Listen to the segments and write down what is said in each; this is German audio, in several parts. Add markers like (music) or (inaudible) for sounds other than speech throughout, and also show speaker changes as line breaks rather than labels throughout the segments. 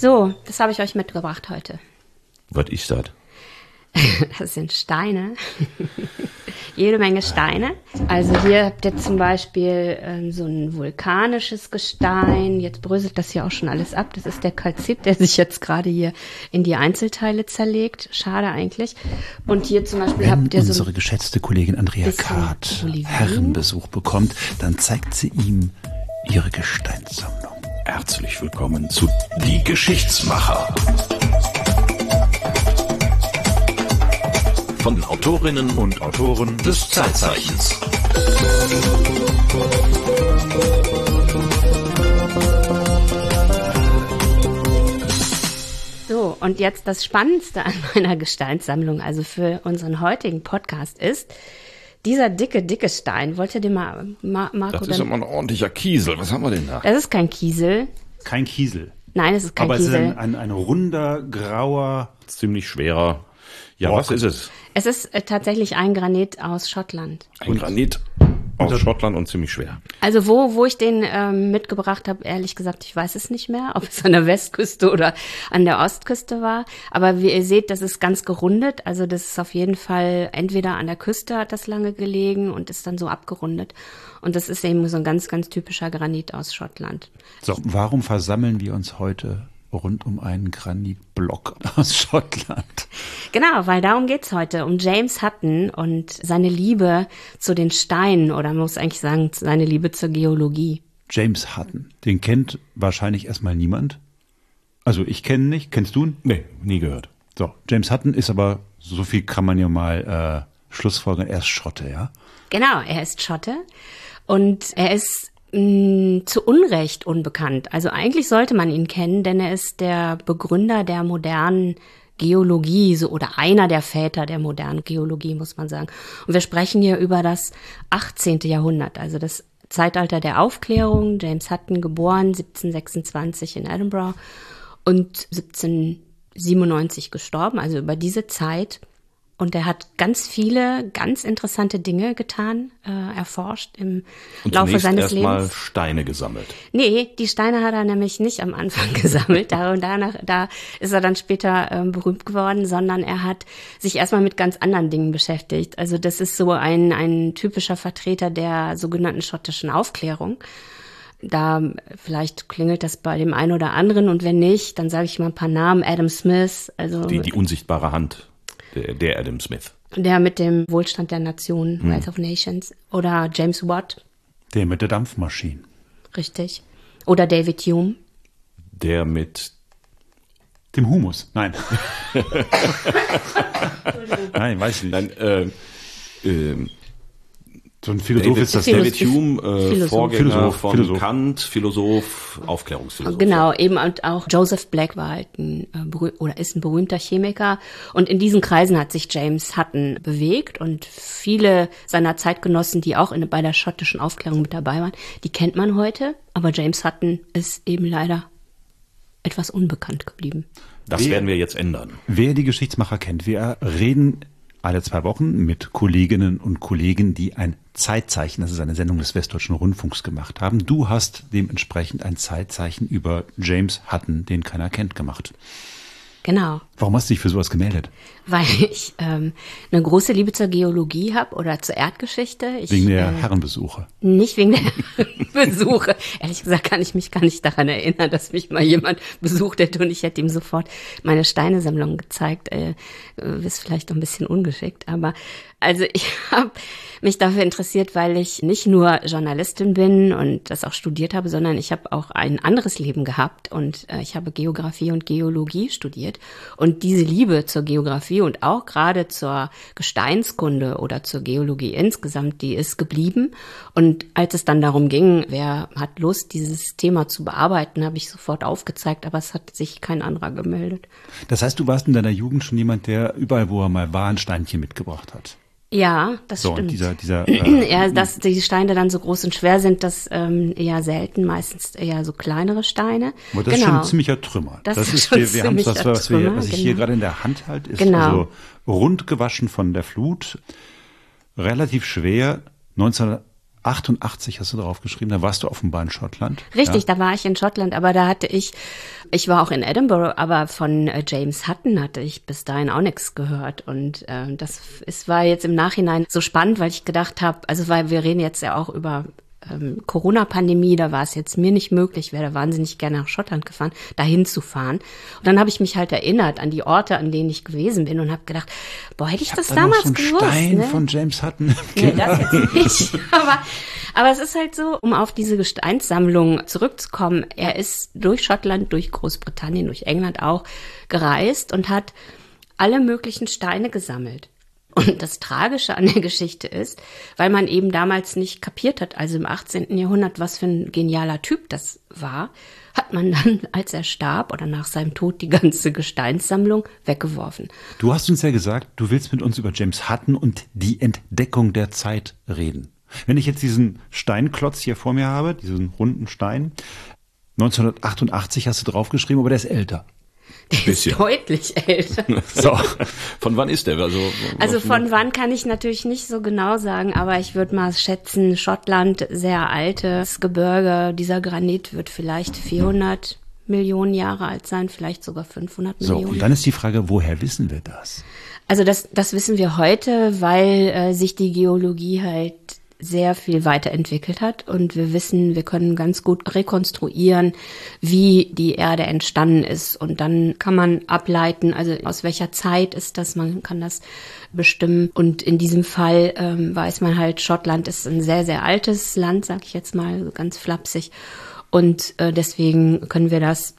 So, das habe ich euch mitgebracht heute.
Was ist das? (laughs)
Das sind Steine. (laughs) Jede Menge Steine. Also hier habt ihr zum Beispiel ähm, so ein vulkanisches Gestein. Jetzt bröselt das hier auch schon alles ab. Das ist der Kalzit, der sich jetzt gerade hier in die Einzelteile zerlegt. Schade eigentlich. Und hier zum Beispiel
Wenn
habt ihr
unsere
so
geschätzte Kollegin Andrea Kart. Herrenbesuch bekommt, dann zeigt sie ihm ihre Gesteinssammlung.
Herzlich willkommen zu Die Geschichtsmacher. Von den Autorinnen und Autoren des Zeitzeichens.
So, und jetzt das Spannendste an meiner Gesteinssammlung, also für unseren heutigen Podcast ist, dieser dicke, dicke Stein. Wollt ihr den mal, Ma Marco,
Das ist immer ein ordentlicher Kiesel. Was haben wir denn da?
das ist kein Kiesel.
Kein Kiesel.
Nein, es ist kein
aber es ist
Kiesel.
ein, ein, ein runder, grauer.
Ziemlich schwerer. Ja,
Rock.
was ist es?
Es ist äh, tatsächlich ein Granit aus Schottland.
Ein Granit aus Schottland und ziemlich schwer.
Also wo, wo ich den ähm, mitgebracht habe, ehrlich gesagt, ich weiß es nicht mehr, ob es an der Westküste oder an der Ostküste war. Aber wie ihr seht, das ist ganz gerundet. Also das ist auf jeden Fall entweder an der Küste hat das lange gelegen und ist dann so abgerundet. Und das ist eben so ein ganz, ganz typischer Granit aus Schottland.
So, warum versammeln wir uns heute rund um einen Granitblock (laughs) aus Schottland?
Genau, weil darum geht's heute, um James Hutton und seine Liebe zu den Steinen oder man muss eigentlich sagen, seine Liebe zur Geologie.
James Hutton, den kennt wahrscheinlich erstmal niemand. Also ich kenne ihn nicht. Kennst du ihn?
Nee, nie gehört.
So, James Hutton ist aber, so viel kann man ja mal äh, schlussfolgern, er ist Schotte, ja?
Genau, er ist Schotte und er ist zu Unrecht unbekannt. Also eigentlich sollte man ihn kennen, denn er ist der Begründer der modernen Geologie so oder einer der Väter der modernen Geologie, muss man sagen. Und wir sprechen hier über das 18. Jahrhundert, also das Zeitalter der Aufklärung. James Hutton geboren 1726 in Edinburgh und 1797 gestorben, also über diese Zeit. Und er hat ganz viele ganz interessante Dinge getan, äh, erforscht im
Und
Laufe seines
erstmal
Lebens.
Steine gesammelt.
Nee, die Steine hat er nämlich nicht am Anfang (laughs) gesammelt. Da und danach, da ist er dann später ähm, berühmt geworden, sondern er hat sich erstmal mit ganz anderen Dingen beschäftigt. Also das ist so ein, ein typischer Vertreter der sogenannten schottischen Aufklärung. Da vielleicht klingelt das bei dem einen oder anderen und wenn nicht, dann sage ich mal ein paar Namen. Adam Smith, also
Die, die unsichtbare Hand, der, der Adam Smith.
der mit dem Wohlstand der Nation, Wealth of Nations. Oder James Watt,
Der mit der Dampfmaschine.
richtig. Oder David Hume.
Der mit
Dem Humus. Nein. (laughs) Nein, weiß ich nicht.
Nein, äh, ähm,
so ein Philosoph
David,
ist das.
Philosoph-
David Hume, äh,
Philosoph.
Vorgänger
Philosoph,
von
Philosoph.
Kant, Philosoph, Aufklärungsphilosoph.
Genau, eben und auch Joseph Black war halt ein äh, oder ist ein berühmter Chemiker und in diesen Kreisen hat sich James Hutton bewegt und viele seiner Zeitgenossen, die auch in, bei der schottischen Aufklärung mit dabei waren, die kennt man heute, aber James Hutton ist eben leider etwas unbekannt geblieben.
Das werden wir jetzt ändern.
Wer die Geschichtsmacher kennt, wir reden alle zwei Wochen mit Kolleginnen und Kollegen, die ein Zeitzeichen, das ist eine Sendung des Westdeutschen Rundfunks gemacht haben. Du hast dementsprechend ein Zeitzeichen über James Hutton, den keiner kennt, gemacht.
Genau,
Warum hast du dich für sowas gemeldet?
weil (laughs) ich ähm, eine große Liebe zur Geologie habe oder zur Erdgeschichte. Ich,
Wegen der
äh,
Herrenbesuche.
Nicht wegen der (laughs) Besuche. Ehrlich gesagt kann ich mich gar nicht daran erinnern, dass mich mal jemand besucht hätte und ich hätte ihm sofort meine Steinesammlung gezeigt. Äh, äh, ist vielleicht ein bisschen ungeschickt, aber also ich (laughs) habe mich dafür interessiert, weil ich nicht nur Journalistin bin und das auch studiert habe, sondern ich habe auch ein anderes Leben gehabt und äh, ich habe Geografie und Geologie studiert und diese Liebe zur Geografie und auch gerade zur Gesteinskunde oder zur Geologie insgesamt, die ist geblieben. Und als es dann darum ging, wer hat Lust, dieses Thema zu bearbeiten, habe ich sofort aufgezeigt, aber es hat sich kein anderer gemeldet.
Das heißt, du warst in deiner Jugend schon jemand, der überall, wo er mal war, ein Steinchen mitgebracht hat.
Ja, das
So,
stimmt.
dieser, dieser, (clears throat) äh,
ja, dass die Steine dann so groß und schwer sind, das ähm, eher selten, meistens eher so kleinere Steine.
aber das ist schon ein ziemlicher Trümmer.
Das ist
ist,
schon
wir, wir haben das, was, was, wir,
Trümmer,
was ich hier
genau.
gerade in der Hand halte, ist
Genau.
also rund gewaschen von der Flut, relativ schwer, 1988 hast du drauf geschrieben, da warst du offenbar in Schottland.
Richtig, ja? da war ich in Schottland, aber da hatte ich, ich war auch in Edinburgh, aber von äh, James Hutton hatte ich bis dahin auch nichts gehört. Und äh, das ist, war jetzt im Nachhinein so spannend, weil ich gedacht habe, also weil wir reden jetzt ja auch über ähm, Corona-Pandemie, da war es jetzt mir nicht möglich, wäre wahnsinnig gerne nach Schottland gefahren, dahin zu fahren. Und dann habe ich mich halt erinnert an die Orte, an denen ich gewesen bin und habe gedacht, boah, hätte ich, ich das da damals noch so gewusst.
Stein ne? von James Hutton.
Nee, das jetzt nicht. (laughs) aber, aber es ist halt so, um auf diese Gesteinssammlung zurückzukommen, er ist durch Schottland, durch Großbritannien, durch England auch gereist und hat alle möglichen Steine gesammelt. Und das Tragische an der Geschichte ist, weil man eben damals nicht kapiert hat, also im 18. Jahrhundert, was für ein genialer Typ das war, hat man dann, (laughs) als er starb oder nach seinem Tod, die ganze Gesteinssammlung weggeworfen.
Du hast uns ja gesagt, du willst mit uns über James Hutton und die Entdeckung der Zeit reden. Wenn ich jetzt diesen Steinklotz hier vor mir habe, diesen runden Stein, 1988 hast du draufgeschrieben, aber der ist älter.
Ist (laughs) deutlich älter. (laughs)
so. Von wann ist der?
Also, also von wann kann ich natürlich nicht so genau sagen, aber ich würde mal schätzen, Schottland, sehr altes Gebirge. Dieser Granit wird vielleicht 400 Millionen Jahre alt sein, vielleicht sogar 500 Millionen.
So, und dann ist die Frage, woher wissen wir das?
Also das, das wissen wir heute, weil äh, sich die Geologie halt sehr viel weiterentwickelt hat und wir wissen, wir können ganz gut rekonstruieren, wie die Erde entstanden ist und dann kann man ableiten, also aus welcher Zeit ist das, man kann das bestimmen und in diesem Fall ähm, weiß man halt, Schottland ist ein sehr, sehr altes Land, sag ich jetzt mal ganz flapsig und äh, deswegen können wir das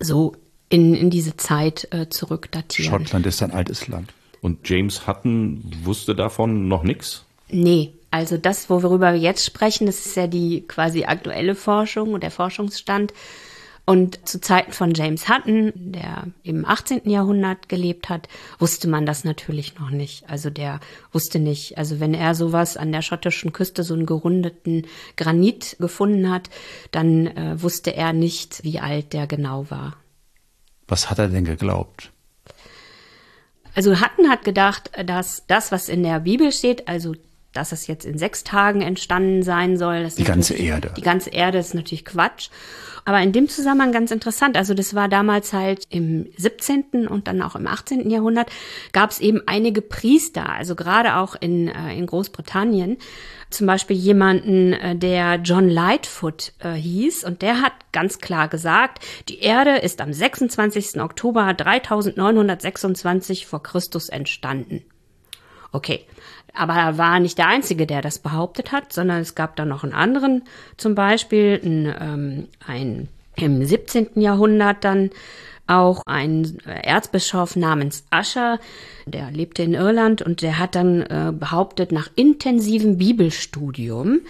so in, in diese Zeit äh, zurückdatieren.
Schottland ist ein altes Land.
Und James Hutton wusste davon noch nichts?
Nee, also das, worüber wir jetzt sprechen, das ist ja die quasi aktuelle Forschung und der Forschungsstand. Und zu Zeiten von James Hutton, der im 18. Jahrhundert gelebt hat, wusste man das natürlich noch nicht. Also der wusste nicht, also wenn er sowas an der schottischen Küste, so einen gerundeten Granit gefunden hat, dann äh, wusste er nicht, wie alt der genau war.
Was hat er denn geglaubt?
Also Hutton hat gedacht, dass das, was in der Bibel steht, also dass es jetzt in sechs Tagen entstanden sein soll.
die ganze Erde.
Die ganze Erde ist natürlich Quatsch. Aber in dem Zusammenhang ganz interessant. Also das war damals halt im 17. und dann auch im 18. Jahrhundert gab es eben einige Priester, also gerade auch in, äh, in Großbritannien, zum Beispiel jemanden, äh, der John Lightfoot äh, hieß und der hat ganz klar gesagt, die Erde ist am 26. Oktober 3926 vor Christus entstanden. Okay, aber er war nicht der Einzige, der das behauptet hat, sondern es gab da noch einen anderen, zum Beispiel ein, ähm, ein im 17. Jahrhundert dann auch ein Erzbischof namens Ascher, der lebte in Irland und der hat dann äh, behauptet, nach intensivem Bibelstudium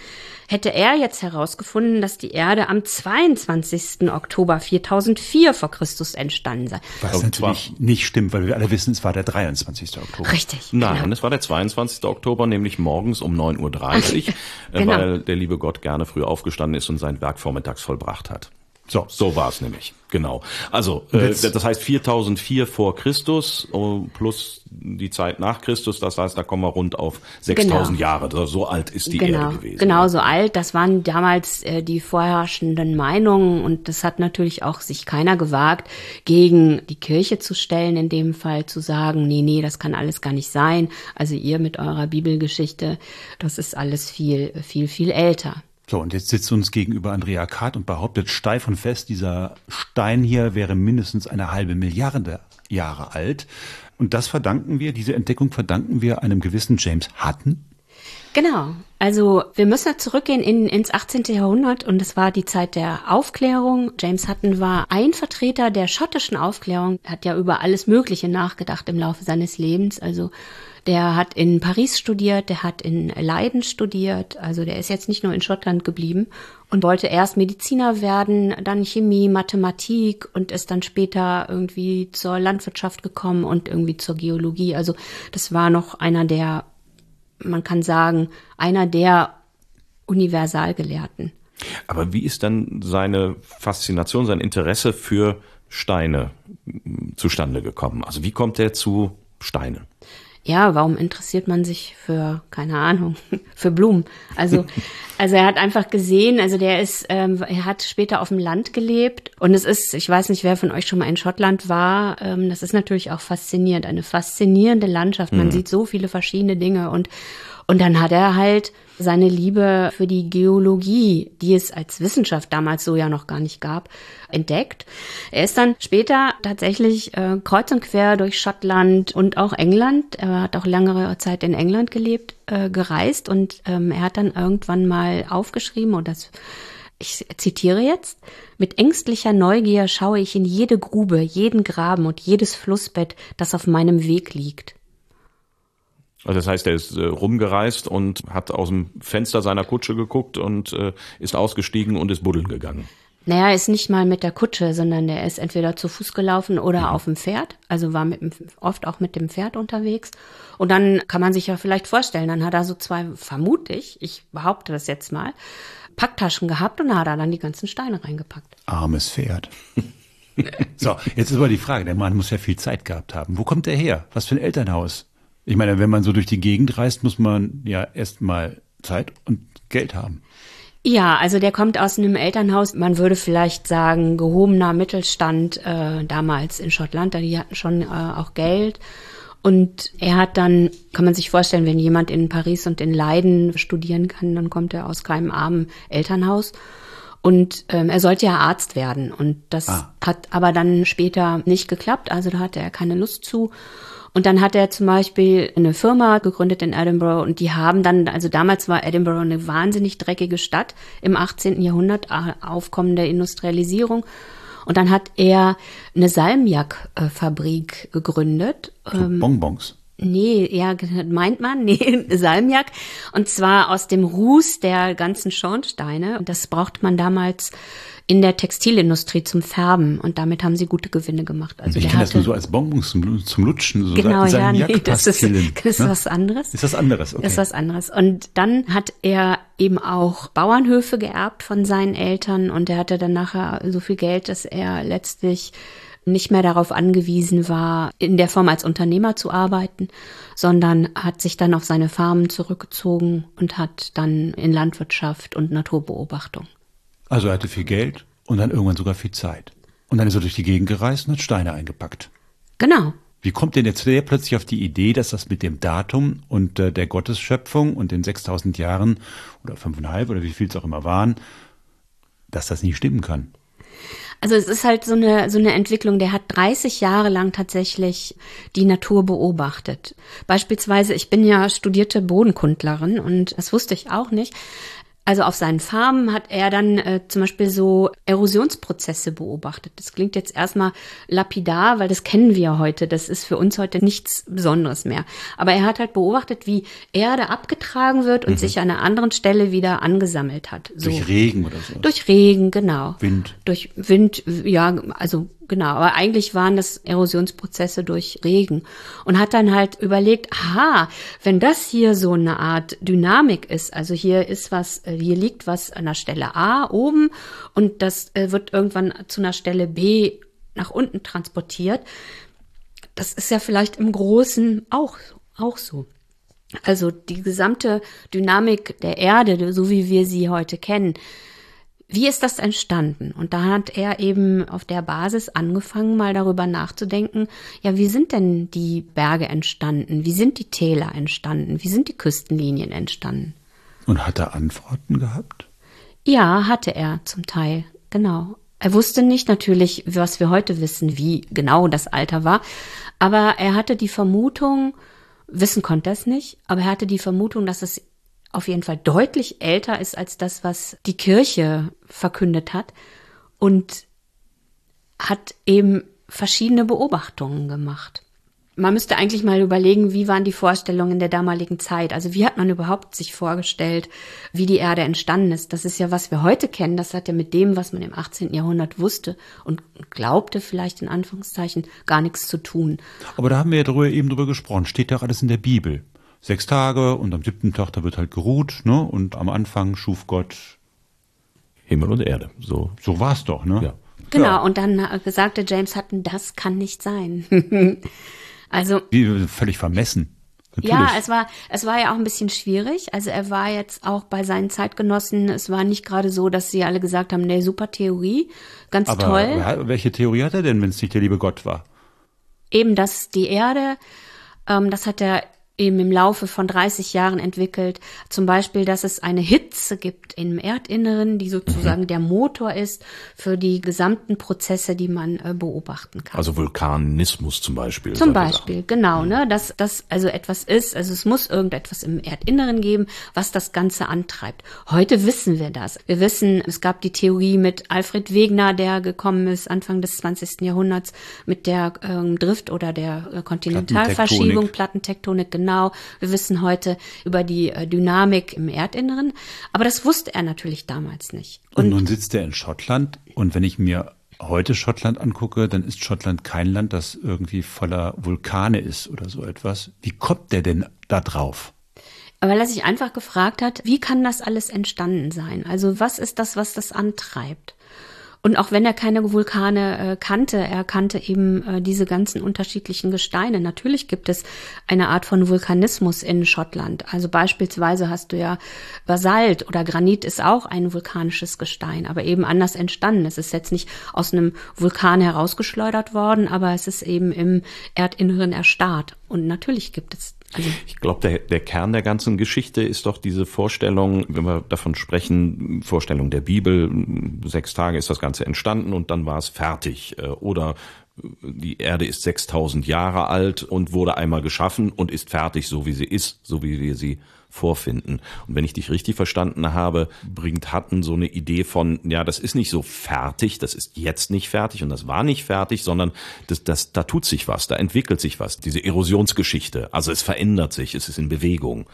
hätte er jetzt herausgefunden, dass die Erde am 22. Oktober 4004 vor Christus entstanden sei.
Was natürlich nicht stimmt, weil wir alle wissen, es war der 23. Oktober.
Richtig.
Nein, genau. es war der 22. Oktober, nämlich morgens um 9.30 Uhr, (laughs) äh, genau. weil der liebe Gott gerne früh aufgestanden ist und sein Werk vormittags vollbracht hat. So, so war es nämlich. Genau. Also, äh, das heißt 4004 vor Christus oh, plus die Zeit nach Christus. Das heißt, da kommen wir rund auf 6000 genau. Jahre. So alt ist die
genau.
Erde gewesen.
Genau, so alt. Das waren damals äh, die vorherrschenden Meinungen und das hat natürlich auch sich keiner gewagt, gegen die Kirche zu stellen, in dem Fall zu sagen, nee, nee, das kann alles gar nicht sein. Also ihr mit eurer Bibelgeschichte, das ist alles viel, viel, viel älter.
So, und jetzt sitzt uns gegenüber Andrea Kart und behauptet steif und fest, dieser Stein hier wäre mindestens eine halbe Milliarde Jahre alt. Und das verdanken wir, diese Entdeckung verdanken wir einem gewissen James Hutton.
Genau. Also wir müssen zurückgehen in, ins 18. Jahrhundert und es war die Zeit der Aufklärung. James Hutton war ein Vertreter der schottischen Aufklärung, hat ja über alles Mögliche nachgedacht im Laufe seines Lebens. Also der hat in Paris studiert, der hat in Leiden studiert, also der ist jetzt nicht nur in Schottland geblieben und wollte erst Mediziner werden, dann Chemie, Mathematik und ist dann später irgendwie zur Landwirtschaft gekommen und irgendwie zur Geologie. Also das war noch einer der, man kann sagen, einer der Universalgelehrten.
Aber wie ist dann seine Faszination, sein Interesse für Steine zustande gekommen? Also wie kommt er zu Steinen?
Ja, warum interessiert man sich für, keine Ahnung, (laughs) für Blumen? Also, (laughs) also er hat einfach gesehen, also der ist, ähm, er hat später auf dem Land gelebt und es ist, ich weiß nicht, wer von euch schon mal in Schottland war, ähm, das ist natürlich auch faszinierend, eine faszinierende Landschaft. Man mhm. sieht so viele verschiedene Dinge und und dann hat er halt seine Liebe für die Geologie, die es als Wissenschaft damals so ja noch gar nicht gab, entdeckt. Er ist dann später tatsächlich äh, kreuz und quer durch Schottland und auch England, er hat auch längere Zeit in England gelebt, äh, gereist und ähm, er hat dann irgendwann mal aufgeschrieben und das ich zitiere jetzt, mit ängstlicher Neugier schaue ich in jede Grube, jeden Graben und jedes Flussbett, das auf meinem Weg liegt.
Also das heißt, er ist äh, rumgereist und hat aus dem Fenster seiner Kutsche geguckt und äh, ist ausgestiegen und ist buddeln gegangen.
Naja, er ist nicht mal mit der Kutsche, sondern er ist entweder zu Fuß gelaufen oder mhm. auf dem Pferd. Also war mit, oft auch mit dem Pferd unterwegs. Und dann kann man sich ja vielleicht vorstellen, dann hat er so zwei, vermute ich, ich behaupte das jetzt mal, Packtaschen gehabt und da hat er dann die ganzen Steine reingepackt.
Armes Pferd. (laughs) so, jetzt ist aber die Frage, der Mann muss ja viel Zeit gehabt haben. Wo kommt er her? Was für ein Elternhaus? Ich meine, wenn man so durch die Gegend reist, muss man ja erstmal Zeit und Geld haben.
Ja, also der kommt aus einem Elternhaus, man würde vielleicht sagen, gehobener Mittelstand äh, damals in Schottland. Die hatten schon äh, auch Geld. Und er hat dann, kann man sich vorstellen, wenn jemand in Paris und in Leiden studieren kann, dann kommt er aus keinem armen Elternhaus. Und ähm, er sollte ja Arzt werden. Und das ah. hat aber dann später nicht geklappt. Also da hatte er keine Lust zu. Und dann hat er zum Beispiel eine Firma gegründet in Edinburgh und die haben dann, also damals war Edinburgh eine wahnsinnig dreckige Stadt im 18. Jahrhundert, Aufkommen der Industrialisierung. Und dann hat er eine Salmiak-Fabrik gegründet.
So ähm, Bonbons.
Nee, ja, meint man, nee, (laughs) Salmiak. Und zwar aus dem Ruß der ganzen Schornsteine. Und das braucht man damals in der Textilindustrie zum Färben und damit haben sie gute Gewinne gemacht.
Also ich kenne das nur so als Bonbons zum, zum Lutschen. So
genau, ja, nee, das ist, das ist ne? (laughs) was anderes.
Ist was anderes, okay.
Das ist was anderes. Und dann hat er eben auch Bauernhöfe geerbt von seinen Eltern und er hatte dann nachher so viel Geld, dass er letztlich nicht mehr darauf angewiesen war, in der Form als Unternehmer zu arbeiten, sondern hat sich dann auf seine Farmen zurückgezogen und hat dann in Landwirtschaft und Naturbeobachtung
also er hatte viel Geld und dann irgendwann sogar viel Zeit. Und dann ist er durch die Gegend gereist und hat Steine eingepackt.
Genau.
Wie kommt denn jetzt der plötzlich auf die Idee, dass das mit dem Datum und äh, der Gottesschöpfung und den 6000 Jahren oder fünfeinhalb oder wie viel es auch immer waren, dass das nicht stimmen kann?
Also es ist halt so eine, so eine Entwicklung, der hat 30 Jahre lang tatsächlich die Natur beobachtet. Beispielsweise, ich bin ja studierte Bodenkundlerin und das wusste ich auch nicht. Also auf seinen Farmen hat er dann äh, zum Beispiel so Erosionsprozesse beobachtet. Das klingt jetzt erstmal lapidar, weil das kennen wir heute. Das ist für uns heute nichts Besonderes mehr. Aber er hat halt beobachtet, wie Erde abgetragen wird und mhm. sich an einer anderen Stelle wieder angesammelt hat.
So. Durch Regen oder so.
Durch Regen, genau.
Wind.
Durch Wind, ja, also Genau, aber eigentlich waren das Erosionsprozesse durch Regen und hat dann halt überlegt, aha, wenn das hier so eine Art Dynamik ist, also hier ist was, äh, hier liegt was an der Stelle A oben und das äh, wird irgendwann zu einer Stelle B nach unten transportiert, das ist ja vielleicht im Großen auch, auch so. Also die gesamte Dynamik der Erde, so wie wir sie heute kennen, wie ist das entstanden? Und da hat er eben auf der Basis angefangen, mal darüber nachzudenken, ja, wie sind denn die Berge entstanden? Wie sind die Täler entstanden? Wie sind die Küstenlinien entstanden?
Und hat er Antworten gehabt?
Ja, hatte er zum Teil, genau. Er wusste nicht natürlich, was wir heute wissen, wie genau das Alter war, aber er hatte die Vermutung, wissen konnte er es nicht, aber er hatte die Vermutung, dass es auf jeden Fall deutlich älter ist als das, was die Kirche verkündet hat und hat eben verschiedene Beobachtungen gemacht. Man müsste eigentlich mal überlegen, wie waren die Vorstellungen der damaligen Zeit? Also wie hat man überhaupt sich vorgestellt, wie die Erde entstanden ist? Das ist ja, was wir heute kennen. Das hat ja mit dem, was man im 18. Jahrhundert wusste und glaubte, vielleicht in Anführungszeichen, gar nichts zu tun.
Aber da haben wir ja drüber, eben drüber gesprochen. Steht doch alles in der Bibel sechs Tage und am siebten Tag, da wird halt geruht, ne? Und am Anfang schuf Gott
Himmel und Erde. So,
so war es doch, ne?
Ja. Genau, ja. und dann sagte James Hutton, das kann nicht sein. (laughs) also.
Wie, völlig vermessen.
Natürlich. Ja, es war, es war ja auch ein bisschen schwierig. Also er war jetzt auch bei seinen Zeitgenossen, es war nicht gerade so, dass sie alle gesagt haben, nee, super Theorie, ganz
Aber
toll.
Welche Theorie hat er denn, wenn es nicht der liebe Gott war?
Eben, dass die Erde, ähm, das hat er eben im Laufe von 30 Jahren entwickelt. Zum Beispiel, dass es eine Hitze gibt im Erdinneren, die sozusagen mhm. der Motor ist für die gesamten Prozesse, die man äh, beobachten kann.
Also Vulkanismus zum Beispiel.
Zum Beispiel, Sachen. genau, mhm. ne, dass das also etwas ist, also es muss irgendetwas im Erdinneren geben, was das Ganze antreibt. Heute wissen wir das. Wir wissen, es gab die Theorie mit Alfred Wegener, der gekommen ist Anfang des 20. Jahrhunderts mit der ähm, Drift oder der äh, Kontinentalverschiebung, Plattentektonik, Plattentektonik genau. Wir wissen heute über die äh, Dynamik im Erdinneren. Aber das wusste er natürlich damals nicht.
Und, und nun sitzt er in Schottland und wenn ich mir heute Schottland angucke, dann ist Schottland kein Land, das irgendwie voller Vulkane ist oder so etwas. Wie kommt der denn da drauf?
Weil er sich einfach gefragt hat, wie kann das alles entstanden sein? Also was ist das, was das antreibt? Und auch wenn er keine Vulkane äh, kannte, er kannte eben äh, diese ganzen unterschiedlichen Gesteine. Natürlich gibt es eine Art von Vulkanismus in Schottland. Also beispielsweise hast du ja Basalt oder Granit ist auch ein vulkanisches Gestein, aber eben anders entstanden. Es ist jetzt nicht aus einem Vulkan herausgeschleudert worden, aber es ist eben im Erdinneren erstarrt. Und natürlich gibt es
also ich glaube, der, der Kern der ganzen Geschichte ist doch diese Vorstellung, wenn wir davon sprechen, Vorstellung der Bibel, sechs Tage ist das Ganze entstanden und dann war es fertig. Äh, oder die Erde ist 6000 Jahre alt und wurde einmal geschaffen und ist fertig, so wie sie ist, so wie wir sie vorfinden. Und wenn ich dich richtig verstanden habe, bringt Hatten so eine Idee von, ja, das ist nicht so fertig, das ist jetzt nicht fertig und das war nicht fertig, sondern das, das, da tut sich was, da entwickelt sich was. Diese Erosionsgeschichte, also es verändert sich, es ist in Bewegung.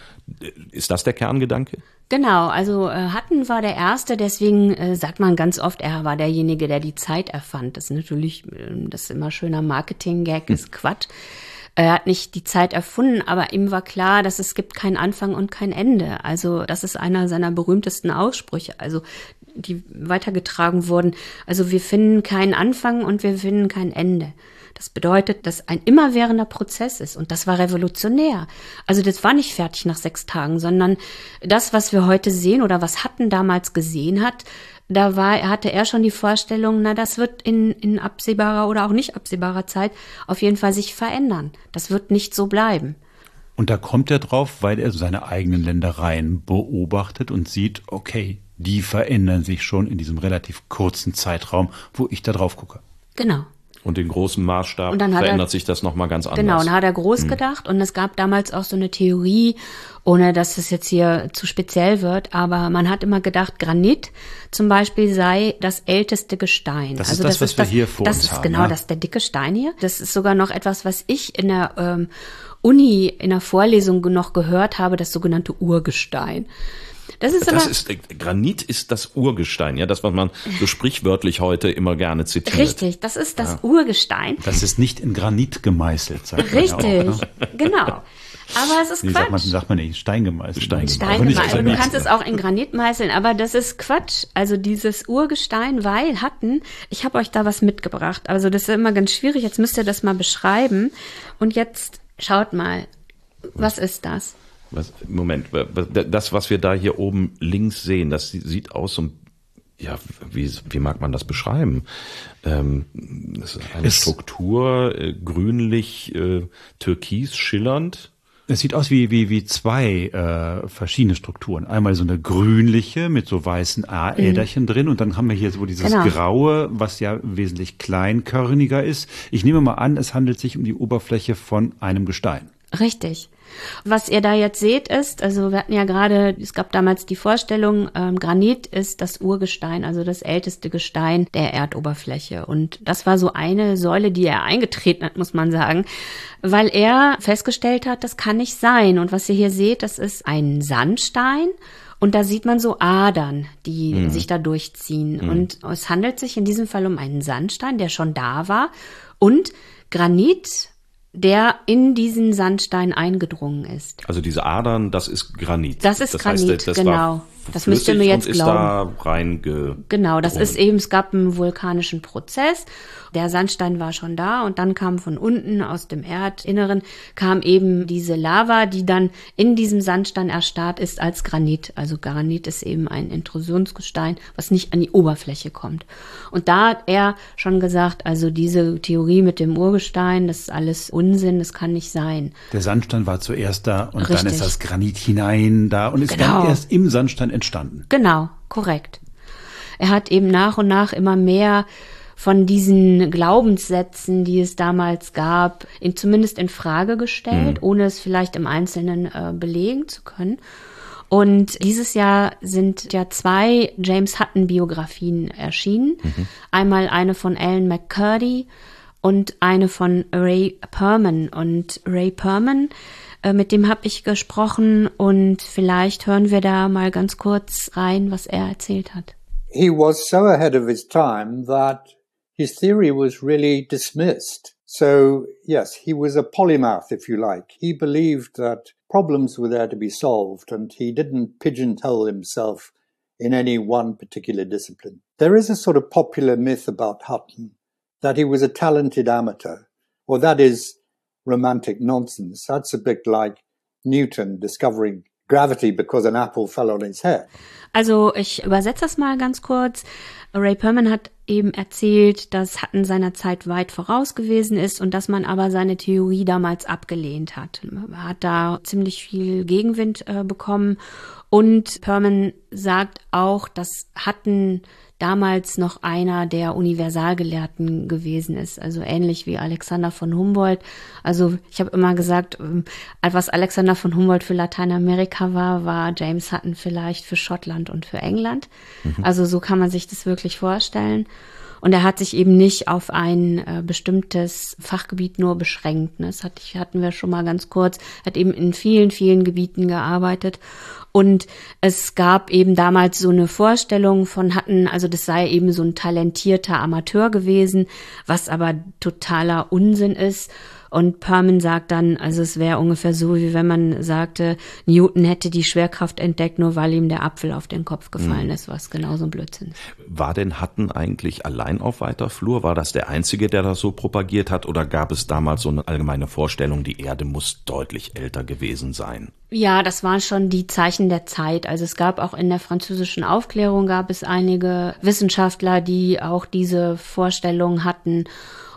Ist das der Kerngedanke?
Genau, also äh, Hatten war der Erste, deswegen äh, sagt man ganz oft, er war derjenige, der die Zeit erfand. Das ist natürlich, äh, das ist immer schöner Marketing-Gag, ist hm. Quatsch. Er hat nicht die Zeit erfunden, aber ihm war klar, dass es gibt keinen Anfang und kein Ende. Also das ist einer seiner berühmtesten Aussprüche, also die weitergetragen wurden. Also wir finden keinen Anfang und wir finden kein Ende. Das bedeutet, dass ein immerwährender Prozess ist und das war revolutionär. Also das war nicht fertig nach sechs Tagen, sondern das, was wir heute sehen oder was Hatten damals gesehen hat, da war, hatte er schon die Vorstellung, na, das wird in, in absehbarer oder auch nicht absehbarer Zeit auf jeden Fall sich verändern. Das wird nicht so bleiben.
Und da kommt er drauf, weil er seine eigenen Ländereien beobachtet und sieht, okay, die verändern sich schon in diesem relativ kurzen Zeitraum, wo ich da drauf gucke.
Genau.
Und in großem Maßstab verändert er, sich das nochmal ganz anders.
Genau, und da hat er groß hm. gedacht. Und es gab damals auch so eine Theorie, ohne dass es jetzt hier zu speziell wird, aber man hat immer gedacht, Granit zum Beispiel sei das älteste Gestein.
Das also ist das, das was ist wir das, hier vor
das
uns
ist
haben.
Genau, ja? das ist der dicke Stein hier. Das ist sogar noch etwas, was ich in der ähm, Uni in der Vorlesung noch gehört habe, das sogenannte Urgestein.
Das ist, das ist Granit ist das Urgestein, ja, das was man so sprichwörtlich heute immer gerne zitiert.
Richtig, das ist das ja. Urgestein.
Das ist nicht in Granit gemeißelt, sagt
Richtig, man ja auch, ne? genau. Aber es ist
nee,
Quatsch.
Sagt man, sagt man nicht, Stein gemeißelt.
Stein, Stein gemeißelt. Du kannst es auch in Granit meißeln, aber das ist Quatsch. Also dieses Urgestein, weil hatten, ich habe euch da was mitgebracht. Also das ist immer ganz schwierig. Jetzt müsst ihr das mal beschreiben. Und jetzt schaut mal, was ist das?
Was, Moment, das, was wir da hier oben links sehen, das sieht aus so ja, wie, wie mag man das beschreiben? Ähm, das ist eine es Struktur, äh, grünlich, äh, türkis, schillernd.
Es sieht aus wie, wie, wie zwei äh, verschiedene Strukturen. Einmal so eine grünliche mit so weißen A-Äderchen mhm. drin und dann haben wir hier so dieses genau. graue, was ja wesentlich kleinkörniger ist. Ich nehme mal an, es handelt sich um die Oberfläche von einem Gestein.
Richtig. Was ihr da jetzt seht ist, also wir hatten ja gerade, es gab damals die Vorstellung, ähm, Granit ist das Urgestein, also das älteste Gestein der Erdoberfläche. Und das war so eine Säule, die er eingetreten hat, muss man sagen, weil er festgestellt hat, das kann nicht sein. Und was ihr hier seht, das ist ein Sandstein. Und da sieht man so Adern, die mhm. sich da durchziehen. Mhm. Und es handelt sich in diesem Fall um einen Sandstein, der schon da war. Und Granit der in diesen Sandstein eingedrungen ist.
Also diese Adern, das ist Granit.
Das ist das Granit, heißt, das genau. Das müsste mir jetzt glauben. Genau, das ist eben, es gab einen vulkanischen Prozess. Der Sandstein war schon da und dann kam von unten aus dem Erdinneren kam eben diese Lava, die dann in diesem Sandstein erstarrt ist als Granit. Also Granit ist eben ein Intrusionsgestein, was nicht an die Oberfläche kommt. Und da hat er schon gesagt, also diese Theorie mit dem Urgestein, das ist alles Unsinn, das kann nicht sein.
Der Sandstein war zuerst da und
Richtig.
dann ist das Granit hinein da und ist
Genau.
dann erst im Sandstein entstanden.
Genau, korrekt. Er hat eben nach und nach immer mehr von diesen Glaubenssätzen, die es damals gab, in, zumindest in Frage gestellt, ohne es vielleicht im Einzelnen äh, belegen zu können. Und dieses Jahr sind ja zwei James Hutton Biografien erschienen. Einmal eine von Alan McCurdy und eine von Ray Perman. Und Ray Perman, äh, mit dem habe ich gesprochen und vielleicht hören wir da mal ganz kurz rein, was er erzählt hat.
he was so ahead of his time that his theory was really dismissed. So yes, he was a polymath, if you like. He believed that problems were there to be solved and he didn't pigeonhole himself in any one particular discipline. There is a sort of popular myth about Hutton that he was a talented amateur. Well, that is romantic nonsense. That's a bit like Newton discovering gravity because an apple fell on his head.
Also ich übersetze das mal ganz kurz. Ray Perman hat eben erzählt, dass Hutton seiner Zeit weit voraus gewesen ist und dass man aber seine Theorie damals abgelehnt hat. Er hat da ziemlich viel Gegenwind äh, bekommen und Perman sagt auch, dass Hutton damals noch einer der Universalgelehrten gewesen ist, also ähnlich wie Alexander von Humboldt. Also ich habe immer gesagt, ähm, was Alexander von Humboldt für Lateinamerika war, war James Hutton vielleicht für Schottland und für England. Also so kann man sich das wirklich vorstellen. Und er hat sich eben nicht auf ein äh, bestimmtes Fachgebiet nur beschränkt. Ne? Das hatten wir schon mal ganz kurz. Er hat eben in vielen, vielen Gebieten gearbeitet. Und es gab eben damals so eine Vorstellung von hatten, also das sei eben so ein talentierter Amateur gewesen, was aber totaler Unsinn ist. Und Perman sagt dann, also es wäre ungefähr so, wie wenn man sagte, Newton hätte die Schwerkraft entdeckt, nur weil ihm der Apfel auf den Kopf gefallen ist, was genauso ein Blödsinn ist.
War denn Hutton eigentlich allein auf weiter Flur? War das der Einzige, der das so propagiert hat? Oder gab es damals so eine allgemeine Vorstellung, die Erde muss deutlich älter gewesen sein?
Ja, das waren schon die Zeichen der Zeit. Also es gab auch in der französischen Aufklärung gab es einige Wissenschaftler, die auch diese Vorstellung hatten.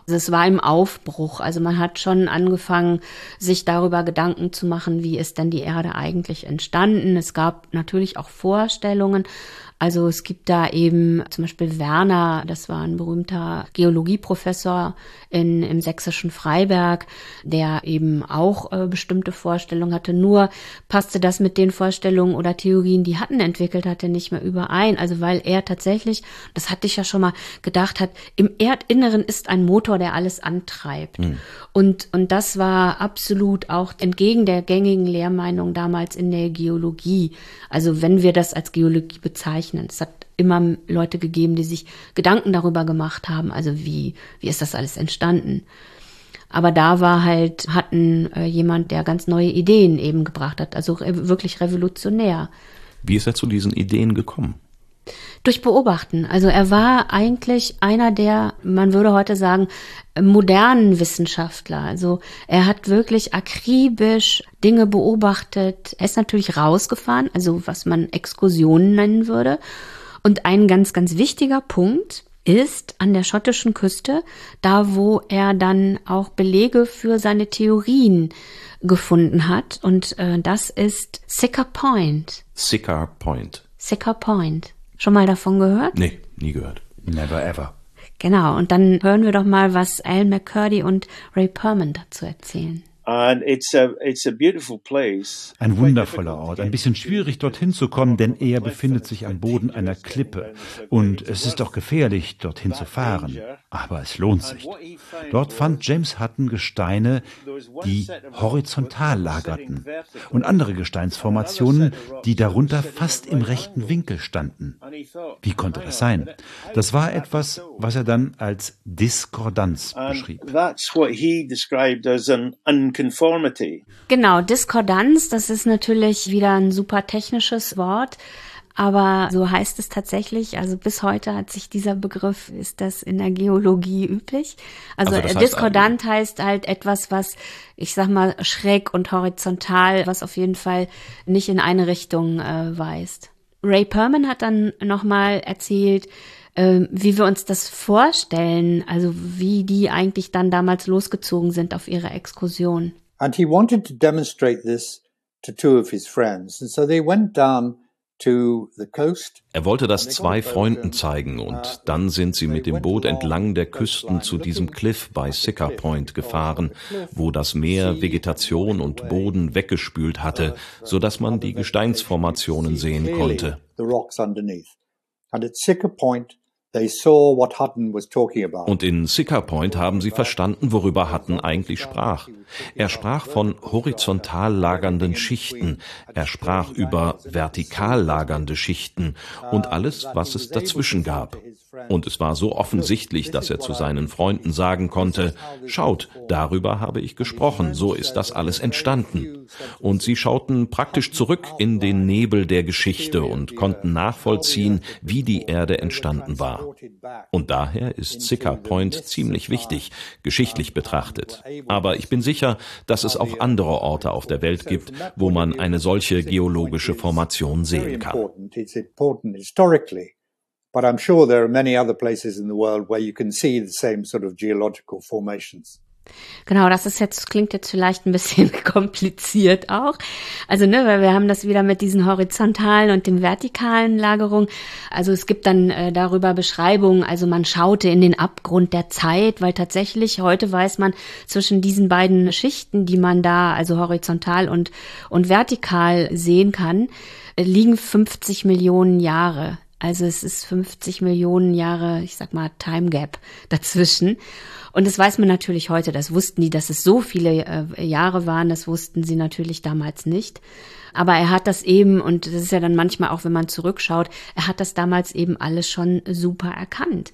Es war im Aufbruch. Also man hat schon angefangen, sich darüber Gedanken zu machen, wie ist denn die Erde eigentlich entstanden. Es gab natürlich auch Vorstellungen. Also es gibt da eben zum Beispiel Werner, das war ein berühmter Geologieprofessor in, im sächsischen Freiberg, der eben auch äh, bestimmte Vorstellungen hatte. Nur passte das mit den Vorstellungen oder Theorien, die Hatten entwickelt hatte, nicht mehr überein. Also weil er tatsächlich, das hatte ich ja schon mal gedacht hat, im Erdinneren ist ein Motor, der alles antreibt. Und, und das war absolut auch entgegen der gängigen Lehrmeinung damals in der Geologie. Also wenn wir das als Geologie bezeichnen. Es hat immer Leute gegeben, die sich Gedanken darüber gemacht haben, also wie, wie ist das alles entstanden. Aber da war halt, hatten äh, jemand, der ganz neue Ideen eben gebracht hat, also re wirklich revolutionär.
Wie ist er zu diesen Ideen gekommen?
Durch Beobachten. Also er war eigentlich einer der, man würde heute sagen, modernen Wissenschaftler. Also er hat wirklich akribisch Dinge beobachtet. Er ist natürlich rausgefahren, also was man Exkursionen nennen würde. Und ein ganz, ganz wichtiger Punkt ist an der schottischen Küste, da wo er dann auch Belege für seine Theorien gefunden hat. Und äh, das ist Sicker Point.
Sicker Point.
Sicker Point. Schon mal davon gehört?
Nee, nie gehört.
Never ever.
Genau, und dann hören wir doch mal, was Alan McCurdy und Ray Perman dazu erzählen.
And it's a it's a beautiful place.
Ein wundervoller Ort. Ein bisschen schwierig dorthin zu kommen, denn er befindet sich am Boden einer Klippe. Und es ist auch gefährlich, dorthin zu fahren. Aber es lohnt sich. Dort fand James Hutton Gesteine, die horizontal lagerten. Und andere Gesteinsformationen, die darunter fast im rechten Winkel standen. Wie konnte das sein? Das war etwas, was er dann als Diskordanz beschrieb.
Unconformity.
Genau, Diskordanz, das ist natürlich wieder ein super technisches Wort. Aber so heißt es tatsächlich. Also bis heute hat sich dieser Begriff, ist das in der Geologie üblich. Also, also heißt diskordant heißt halt etwas, was, ich sag mal, schräg und horizontal, was auf jeden Fall nicht in eine Richtung äh, weist. Ray Perman hat dann nochmal erzählt, äh, wie wir uns das vorstellen, also wie die eigentlich dann damals losgezogen sind auf ihre Exkursion.
And he wanted to demonstrate this to two of his friends. And so they went down
er wollte das zwei Freunden zeigen und dann sind sie mit dem Boot entlang der Küsten zu diesem Cliff bei Sicker Point gefahren, wo das Meer Vegetation und Boden weggespült hatte, so dass man die Gesteinsformationen sehen konnte. And at Sicker Point und in Sicker Point haben sie verstanden, worüber Hutton eigentlich sprach. Er sprach von horizontal lagernden Schichten, er sprach über vertikal lagernde Schichten und alles, was es dazwischen gab. Und es war so offensichtlich, dass er zu seinen Freunden sagen konnte, schaut, darüber habe ich gesprochen, so ist das alles entstanden. Und sie schauten praktisch zurück in den Nebel der Geschichte und konnten nachvollziehen, wie die Erde entstanden war. Und daher ist Sicker Point ziemlich wichtig, geschichtlich betrachtet. Aber ich bin sicher, dass es auch andere Orte auf der Welt gibt, wo man eine solche geologische Formation sehen kann.
But I'm sure there are many other places in the world where you can see the same sort of geological formations.
Genau, das ist jetzt, klingt jetzt vielleicht ein bisschen (laughs) kompliziert auch. Also, ne, weil wir haben das wieder mit diesen horizontalen und den vertikalen Lagerungen. Also es gibt dann äh, darüber Beschreibungen, also man schaute in den Abgrund der Zeit, weil tatsächlich heute weiß man zwischen diesen beiden Schichten, die man da, also horizontal und, und vertikal sehen kann, liegen 50 Millionen Jahre. Also es ist 50 Millionen Jahre, ich sag mal, Time Gap dazwischen. Und das weiß man natürlich heute. Das wussten die, dass es so viele äh, Jahre waren. Das wussten sie natürlich damals nicht. Aber er hat das eben, und das ist ja dann manchmal auch, wenn man zurückschaut, er hat das damals eben alles schon super erkannt.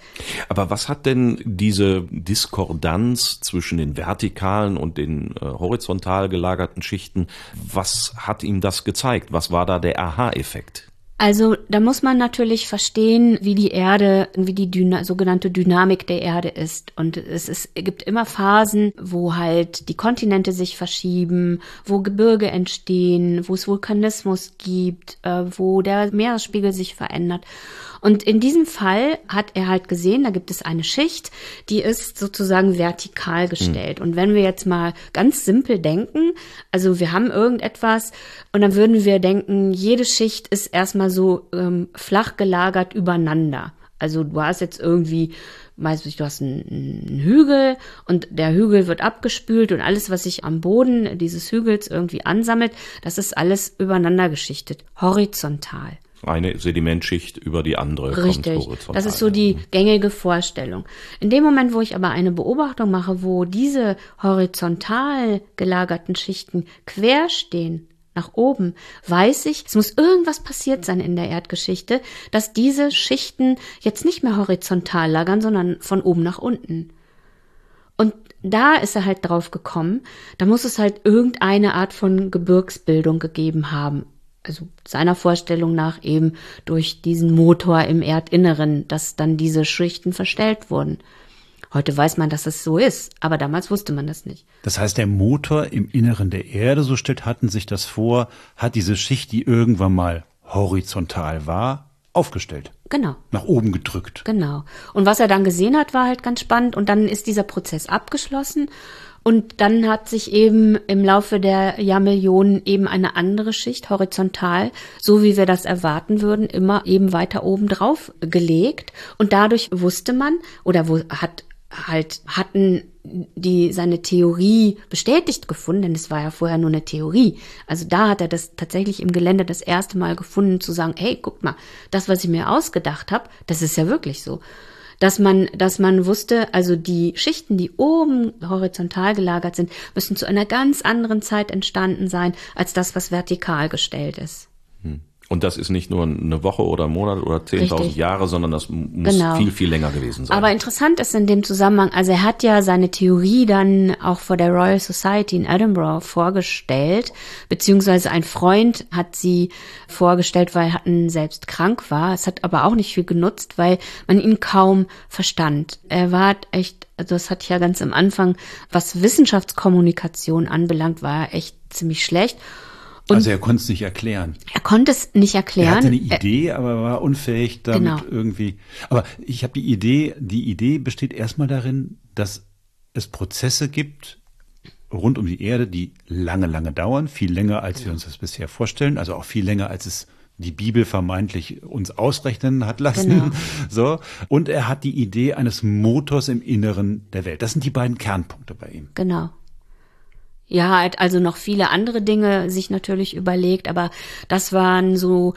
Aber was hat denn diese Diskordanz zwischen den vertikalen und den äh, horizontal gelagerten Schichten, was hat ihm das gezeigt? Was war da der Aha-Effekt?
Also da muss man natürlich verstehen, wie die Erde, wie die Dyna sogenannte Dynamik der Erde ist. Und es, ist, es gibt immer Phasen, wo halt die Kontinente sich verschieben, wo Gebirge entstehen, wo es Vulkanismus gibt, äh, wo der Meeresspiegel sich verändert. Und in diesem Fall hat er halt gesehen, da gibt es eine Schicht, die ist sozusagen vertikal gestellt. Mhm. Und wenn wir jetzt mal ganz simpel denken, also wir haben irgendetwas und dann würden wir denken, jede Schicht ist erstmal so ähm, flach gelagert übereinander. Also du hast jetzt irgendwie, weißt du, du hast einen, einen, Hügel und der Hügel wird abgespült und alles, was sich am Boden dieses Hügels irgendwie ansammelt, das ist alles übereinander geschichtet, horizontal
eine Sedimentschicht über die andere.
Richtig. Das ist so die gängige Vorstellung. In dem Moment, wo ich aber eine Beobachtung mache, wo diese horizontal gelagerten Schichten quer stehen, nach oben, weiß ich, es muss irgendwas passiert sein in der Erdgeschichte, dass diese Schichten jetzt nicht mehr horizontal lagern, sondern von oben nach unten. Und da ist er halt drauf gekommen, da muss es halt irgendeine Art von Gebirgsbildung gegeben haben also seiner Vorstellung nach eben durch diesen Motor im Erdinneren, dass dann diese Schichten verstellt wurden. Heute weiß man, dass es so ist, aber damals wusste man das nicht.
Das heißt, der Motor im Inneren der Erde, so stellt hatten sich das vor, hat diese Schicht, die irgendwann mal horizontal war, aufgestellt.
Genau.
Nach oben gedrückt.
Genau. Und was er dann gesehen hat, war halt ganz spannend. Und dann ist dieser Prozess abgeschlossen. Und dann hat sich eben im Laufe der Jahrmillionen eben eine andere Schicht horizontal, so wie wir das erwarten würden, immer eben weiter oben drauf gelegt. Und dadurch wusste man oder wo hat halt hatten die seine Theorie bestätigt gefunden, denn es war ja vorher nur eine Theorie. Also da hat er das tatsächlich im Gelände das erste Mal gefunden, zu sagen, hey, guck mal, das, was ich mir ausgedacht habe, das ist ja wirklich so dass man, dass man wusste, also die Schichten, die oben horizontal gelagert sind, müssen zu einer ganz anderen Zeit entstanden sein, als das, was vertikal gestellt ist.
Hm. Und das ist nicht nur eine Woche oder ein Monat oder 10.000 Jahre, sondern das muss genau. viel, viel länger gewesen sein.
Aber interessant ist in dem Zusammenhang, also er hat ja seine Theorie dann auch vor der Royal Society in Edinburgh vorgestellt, beziehungsweise ein Freund hat sie vorgestellt, weil Hutton selbst krank war. Es hat aber auch nicht viel genutzt, weil man ihn kaum verstand. Er war echt, also das hatte ich ja ganz am Anfang, was Wissenschaftskommunikation anbelangt, war er echt ziemlich schlecht.
Und also er konnte es nicht erklären.
Er konnte es nicht erklären. Er
hatte eine Idee, er, aber war unfähig damit genau. irgendwie. Aber ich habe die Idee, die Idee besteht erstmal darin, dass es Prozesse gibt rund um die Erde, die lange, lange dauern, viel länger, als wir uns das bisher vorstellen, also auch viel länger, als es die Bibel vermeintlich uns ausrechnen hat lassen. Genau. (laughs) So. Und er hat die Idee eines Motors im Inneren der Welt. Das sind die beiden Kernpunkte bei ihm.
Genau. Ja, hat also noch viele andere Dinge sich natürlich überlegt, aber das waren so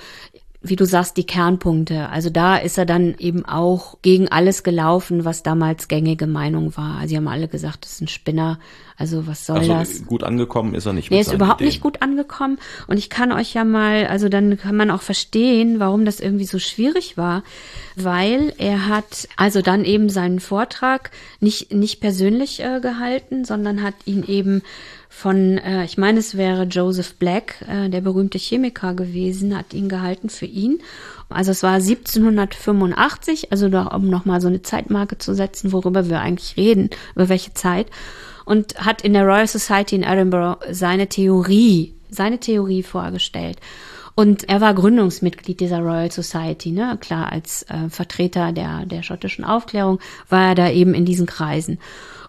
wie du sagst, die Kernpunkte. Also da ist er dann eben auch gegen alles gelaufen, was damals gängige Meinung war. Also sie haben alle gesagt, das ist ein Spinner. Also was soll also, das?
Gut angekommen ist er nicht.
Nee, ist überhaupt Ideen. nicht gut angekommen. Und ich kann euch ja mal, also dann kann man auch verstehen, warum das irgendwie so schwierig war, weil er hat also dann eben seinen Vortrag nicht nicht persönlich äh, gehalten, sondern hat ihn eben von, äh, ich meine, es wäre Joseph Black, äh, der berühmte Chemiker gewesen, hat ihn gehalten für ihn. Also es war 1785, also da, um nochmal so eine Zeitmarke zu setzen, worüber wir eigentlich reden, über welche Zeit. Und hat in der Royal Society in Edinburgh seine Theorie, seine Theorie vorgestellt. Und er war Gründungsmitglied dieser Royal Society, ne? Klar, als äh, Vertreter der, der schottischen Aufklärung war er da eben in diesen Kreisen.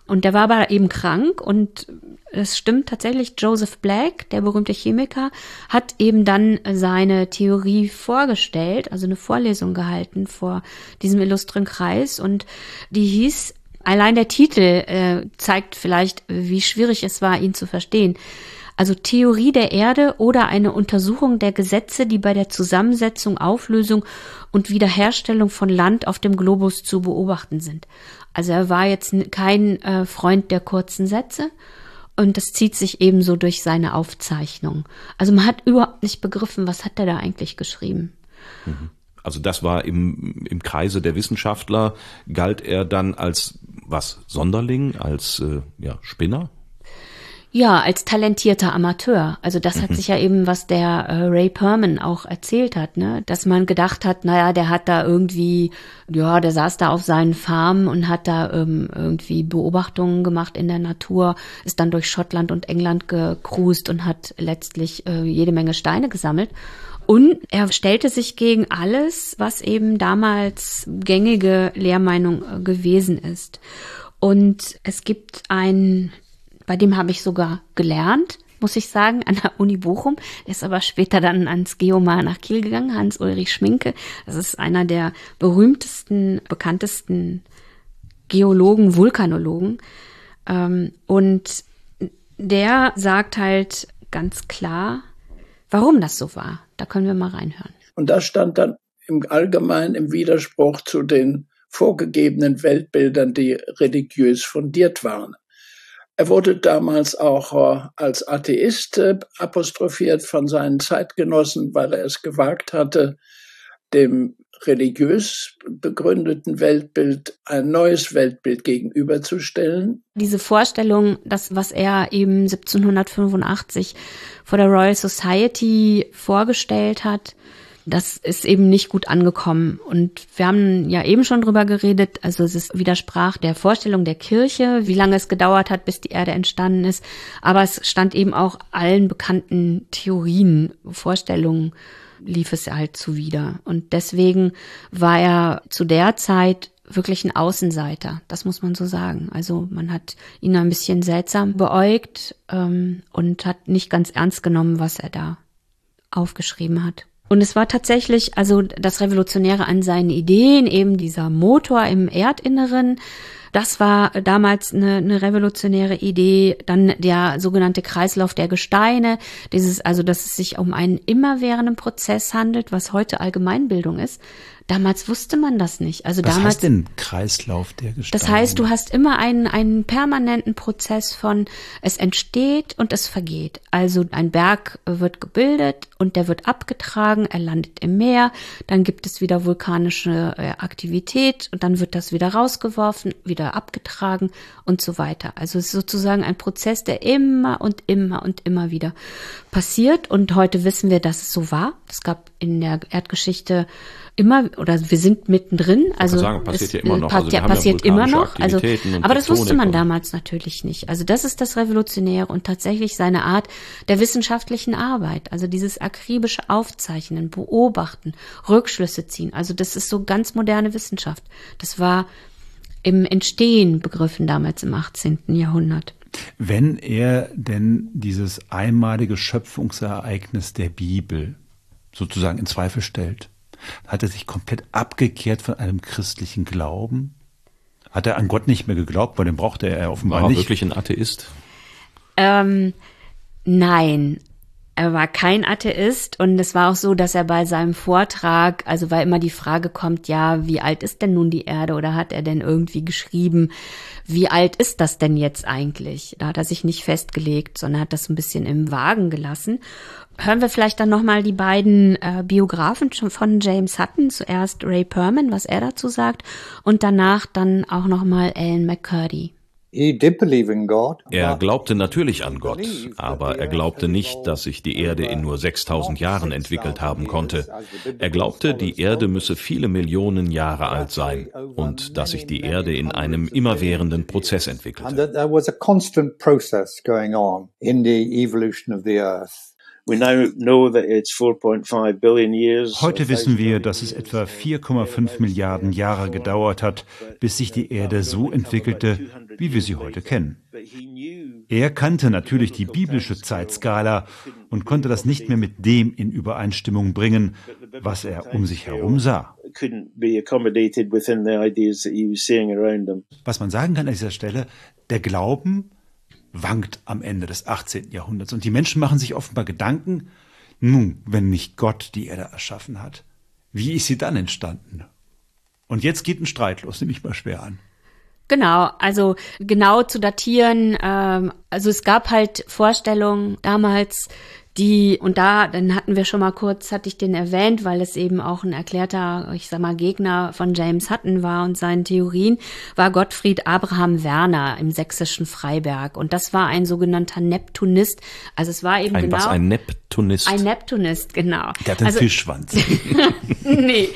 Und der war aber eben krank und es stimmt tatsächlich, Joseph Black, der berühmte Chemiker, hat eben dann seine Theorie vorgestellt, also eine Vorlesung gehalten vor diesem illustren Kreis und die hieß, allein der Titel äh, zeigt vielleicht, wie schwierig es war, ihn zu verstehen. Also Theorie der Erde oder eine Untersuchung der Gesetze, die bei der Zusammensetzung, Auflösung und Wiederherstellung von Land auf dem Globus zu beobachten sind. Also er war jetzt kein äh, Freund der kurzen Sätze und das zieht sich ebenso durch seine Aufzeichnung. Also man hat überhaupt nicht begriffen, was hat er da eigentlich geschrieben.
Mhm. Also das war im, im Kreise der Wissenschaftler, galt er dann als was, Sonderling, als äh, ja, Spinner?
Ja, als talentierter Amateur. Also das hat mhm. sich ja eben, was der äh, Ray Perman auch erzählt hat, ne, dass man gedacht hat, naja, der hat da irgendwie, ja, der saß da auf seinen Farmen und hat da ähm, irgendwie Beobachtungen gemacht in der Natur, ist dann durch Schottland und England gecruised und hat letztlich äh, jede Menge Steine gesammelt. Und er stellte sich gegen alles, was eben damals gängige Lehrmeinung äh, gewesen ist. Und es gibt ein bei dem habe ich sogar gelernt, muss ich sagen, an der Uni Bochum. Er ist aber später dann ans Geomar nach Kiel gegangen, Hans-Ulrich Schminke. Das ist einer der berühmtesten, bekanntesten Geologen, Vulkanologen. Ähm, und der sagt halt ganz klar, warum das so war. Da können wir mal reinhören.
Und das stand dann im Allgemeinen im Widerspruch zu den vorgegebenen Weltbildern, die religiös fundiert waren. Er wurde damals auch äh, als Atheist äh, apostrophiert von seinen Zeitgenossen, weil er es gewagt hatte, dem religiös begründeten Weltbild ein neues Weltbild gegenüberzustellen.
Diese Vorstellung, das, was er eben 1785 vor der Royal Society vorgestellt hat, das ist eben nicht gut angekommen. Und wir haben ja eben schon drüber geredet, also es widersprach der Vorstellung der Kirche, wie lange es gedauert hat, bis die Erde entstanden ist. Aber es stand eben auch allen bekannten Theorien, Vorstellungen lief es halt zuwider. Und deswegen war er zu der Zeit wirklich ein Außenseiter, das muss man so sagen. Also man hat ihn ein bisschen seltsam beäugt ähm, und hat nicht ganz ernst genommen, was er da aufgeschrieben hat. Und es war tatsächlich also das Revolutionäre an seinen Ideen, eben dieser Motor im Erdinneren. Das war damals eine, eine revolutionäre Idee. Dann der sogenannte Kreislauf der Gesteine. Dieses, also, dass es sich um einen immerwährenden Prozess handelt, was heute Allgemeinbildung ist. Damals wusste man das nicht. Also
Was
damals.
heißt denn Kreislauf der Gesteine?
Das heißt, du hast immer einen, einen permanenten Prozess von es entsteht und es vergeht. Also ein Berg wird gebildet und der wird abgetragen, er landet im Meer, dann gibt es wieder vulkanische äh, Aktivität und dann wird das wieder rausgeworfen, wieder abgetragen und so weiter. Also es ist sozusagen ein Prozess, der immer und immer und immer wieder passiert. Und heute wissen wir, dass es so war. Es gab in der Erdgeschichte immer oder wir sind mittendrin. Also
sagen, passiert
es,
ja immer noch.
pa-
Also
ja,
haben ja
passiert immer noch. Also, aber das wusste man damals natürlich nicht. Also das ist das Revolutionäre und tatsächlich seine Art der wissenschaftlichen Arbeit. Also dieses akribische Aufzeichnen, Beobachten, Rückschlüsse ziehen. Also das ist so ganz moderne Wissenschaft. Das war im Entstehen begriffen damals im 18. Jahrhundert.
Wenn er denn dieses einmalige Schöpfungsereignis der Bibel sozusagen in Zweifel stellt, hat er sich komplett abgekehrt von einem christlichen Glauben? Hat er an Gott nicht mehr geglaubt, weil den brauchte er offenbar
War er
nicht.
wirklich ein Atheist?
Ähm, nein, er war kein Atheist und es war auch so, dass er bei seinem Vortrag, also weil immer die Frage kommt, ja, wie alt ist denn nun die Erde oder hat er denn irgendwie geschrieben, wie alt ist das denn jetzt eigentlich? Da hat er sich nicht festgelegt, sondern hat das ein bisschen im Wagen gelassen. Hören wir vielleicht dann nochmal die beiden äh, Biografen von James Hutton, zuerst Ray Perman, was er dazu sagt, und danach dann auch nochmal Ellen McCurdy.
Er glaubte natürlich an Gott, aber er glaubte nicht, dass sich die Erde in nur 6000 Jahren entwickelt haben konnte. Er glaubte, die Erde müsse viele Millionen Jahre alt sein und dass sich die Erde in einem immerwährenden Prozess entwickelte.
That there was a constant process going on in the evolution of the earth.
We now know that it's 4.5 billion years.
Heute wissen wir, dass es etwa 4,5 Milliarden Jahre gedauert hat, bis sich die Erde so entwickelte, wie wir sie heute kennen. Er kannte natürlich die biblische Zeitskala und konnte das nicht mehr mit dem in Übereinstimmung bringen, was er um sich herum sah.
Was
man sagen kann an dieser Stelle, der Glauben wankt am Ende des 18. Jahrhunderts und die Menschen machen sich offenbar Gedanken, nun, wenn nicht Gott die Erde erschaffen hat, wie ist sie dann entstanden? Und jetzt geht ein Streit los, nehme ich mal schwer an.
Genau, also genau zu datieren. Ähm, also es gab halt Vorstellungen damals, die, und da, dann hatten wir schon mal kurz, hatte ich den erwähnt, weil es eben auch ein erklärter, ich sag mal, Gegner von James Hutton war und seinen Theorien, war Gottfried Abraham Werner im sächsischen Freiberg. Und das war ein sogenannter Neptunist. Also es war eben
Ein
genau.
was, ein Neptunist.
ein Neptunist, genau.
Der hat einen
also,
Fischschwanz. (laughs)
nee.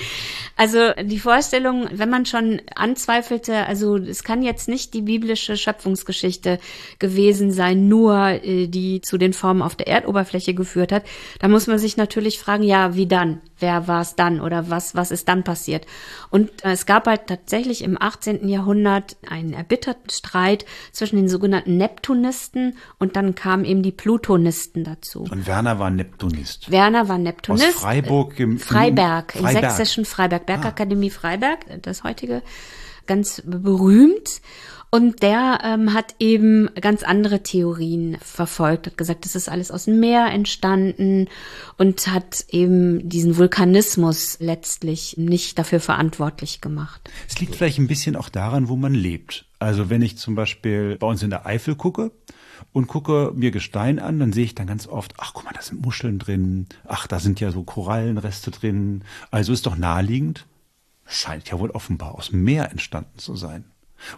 Also die Vorstellung, wenn man schon anzweifelte, also es kann jetzt nicht die biblische Schöpfungsgeschichte gewesen sein, nur äh, die zu den Formen auf der Erdoberfläche geführt hat, da muss man sich natürlich fragen, ja, wie dann? Wer war es dann oder was, was ist dann passiert? Und äh, es gab halt tatsächlich im 18. Jahrhundert einen erbitterten Streit zwischen den sogenannten Neptunisten und dann kamen eben die Plutonisten dazu.
Und Werner war Neptunist.
Werner war Neptunist.
Aus Freiburg im-
Freiberg, im
Freiberg.
sächsischen Freiberg, Bergakademie Freiberg, das heutige, ganz berühmt. Und der ähm, hat eben ganz andere Theorien verfolgt, hat gesagt, das ist alles aus dem Meer entstanden und hat eben diesen Vulkanismus letztlich nicht dafür verantwortlich gemacht.
Es liegt vielleicht ein bisschen auch daran, wo man lebt. Also wenn ich zum Beispiel bei uns in der Eifel gucke und gucke mir Gestein an, dann sehe ich dann ganz oft, ach guck mal, da sind Muscheln drin, ach, da sind ja so Korallenreste drin. Also ist doch naheliegend, scheint ja wohl offenbar aus dem Meer entstanden zu sein.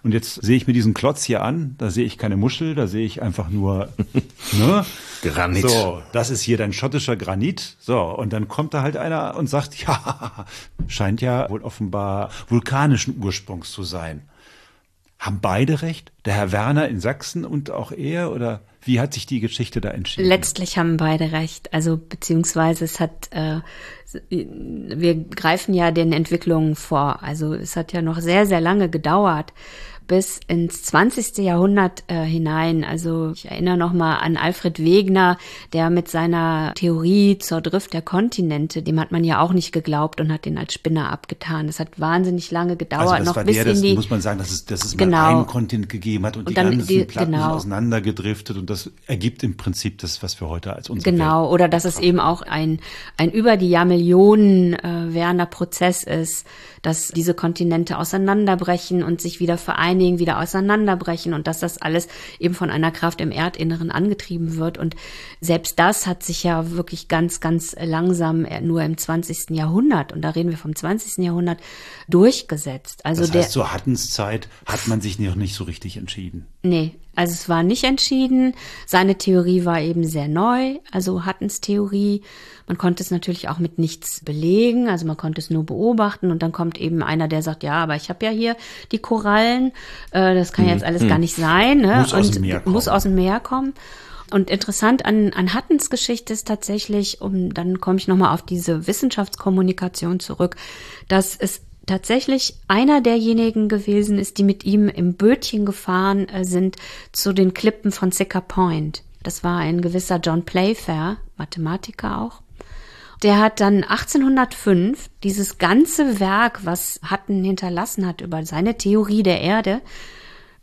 Und jetzt sehe ich mir diesen Klotz hier an, da sehe ich keine Muschel, da sehe ich einfach nur (laughs) ne?
Granit.
So, das ist hier dein schottischer Granit. So, und dann kommt da halt einer und sagt, (laughs) ja, scheint ja wohl offenbar vulkanischen Ursprungs zu sein. Haben beide recht? Der Herr Werner in Sachsen und auch er? Oder wie hat sich die Geschichte da entschieden?
Letztlich haben beide recht. Also beziehungsweise es hat, äh, wir greifen ja den Entwicklungen vor. Also es hat ja noch sehr, sehr lange gedauert, bis ins 20. Jahrhundert äh, hinein. Also ich erinnere nochmal an Alfred Wegener, der mit seiner Theorie zur Drift der Kontinente, dem hat man ja auch nicht geglaubt und hat den als Spinner abgetan. Das hat wahnsinnig lange gedauert. Also
das
noch
war
bis
der, das
in die,
muss man sagen, dass es, dass es
genau.
mal einen Kontinent gegeben hat und, und die ganzen
die,
Platten
genau.
auseinandergedriftet und das ergibt im Prinzip das, was wir heute als unsere
Genau,
Welt
oder dass es eben auch ein, ein über die Jahrmillionen äh, währender Prozess ist, dass diese Kontinente auseinanderbrechen und sich wieder vereinigen, wieder auseinanderbrechen und dass das alles eben von einer Kraft im Erdinneren angetrieben wird. Und selbst das hat sich ja wirklich ganz, ganz langsam nur im 20. Jahrhundert, und da reden wir vom 20. Jahrhundert, durchgesetzt. Also
das
der,
heißt, zur Hattenszeit hat man sich noch nicht so richtig entschieden.
Nee, also es war nicht entschieden. Seine Theorie war eben sehr neu, also Hattens Theorie. Man konnte es natürlich auch mit nichts belegen, also man konnte es nur beobachten und dann kommt eben einer, der sagt, ja, aber ich habe ja hier die Korallen, äh, das kann jetzt alles gar nicht sein. Ne?
Muss aus
und
dem Meer kommen.
Muss aus dem Meer kommen. Und interessant an, an Hattens Geschichte ist tatsächlich, um dann komme ich nochmal auf diese Wissenschaftskommunikation zurück, dass es tatsächlich einer derjenigen gewesen ist, die mit ihm im Bötchen gefahren äh, sind zu den Klippen von Sicker Point. Das war ein gewisser John Playfair, Mathematiker auch. Der hat dann 1805 dieses ganze Werk, was Hutton hinterlassen hat über seine Theorie der Erde,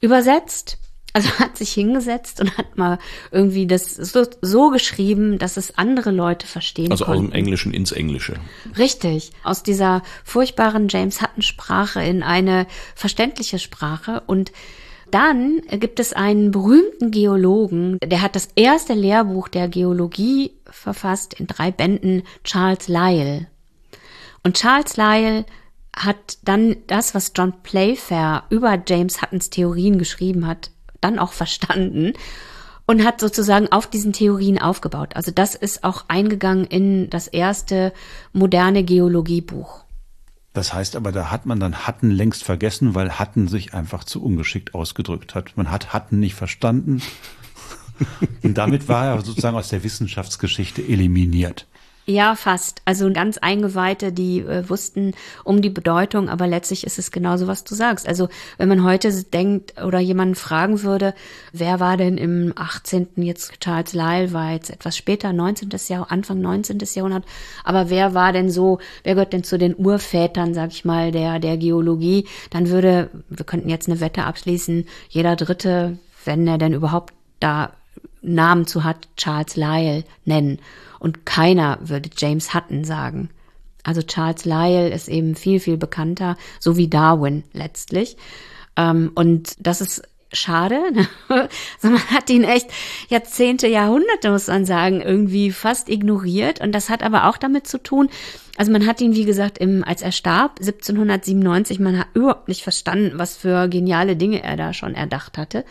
übersetzt. Also hat sich hingesetzt und hat mal irgendwie das so, so geschrieben, dass es andere Leute verstehen
Also aus
konnten.
dem Englischen ins Englische.
Richtig, aus dieser furchtbaren James Hutton Sprache in eine verständliche Sprache und dann gibt es einen berühmten Geologen, der hat das erste Lehrbuch der Geologie verfasst in drei Bänden, Charles Lyell. Und Charles Lyell hat dann das, was John Playfair über James Huttons Theorien geschrieben hat, dann auch verstanden und hat sozusagen auf diesen Theorien aufgebaut. Also das ist auch eingegangen in das erste moderne Geologiebuch.
Das heißt aber, da hat man dann Hatten längst vergessen, weil Hatten sich einfach zu ungeschickt ausgedrückt hat. Man hat Hatten nicht verstanden. (laughs) Und damit war er sozusagen aus der Wissenschaftsgeschichte eliminiert.
Ja, fast. Also ganz Eingeweihte, die äh, wussten um die Bedeutung, aber letztlich ist es genauso, was du sagst. Also wenn man heute denkt oder jemanden fragen würde, wer war denn im 18. jetzt Charles Lyell war jetzt etwas später, 19. Jahrhundert, Anfang 19. Jahrhundert, aber wer war denn so, wer gehört denn zu den Urvätern, sag ich mal, der, der Geologie, dann würde, wir könnten jetzt eine Wette abschließen, jeder Dritte, wenn er denn überhaupt da Namen zu hat, Charles Lyell nennen. Und keiner würde James Hutton sagen. Also Charles Lyell ist eben viel, viel bekannter, so wie Darwin letztlich. Ähm, und das ist schade. (laughs) also man hat ihn echt Jahrzehnte, Jahrhunderte, muss man sagen, irgendwie fast ignoriert. Und das hat aber auch damit zu tun, also man hat ihn, wie gesagt, im, als er starb, 1797, man hat überhaupt nicht verstanden, was für geniale Dinge er da schon erdacht hatte.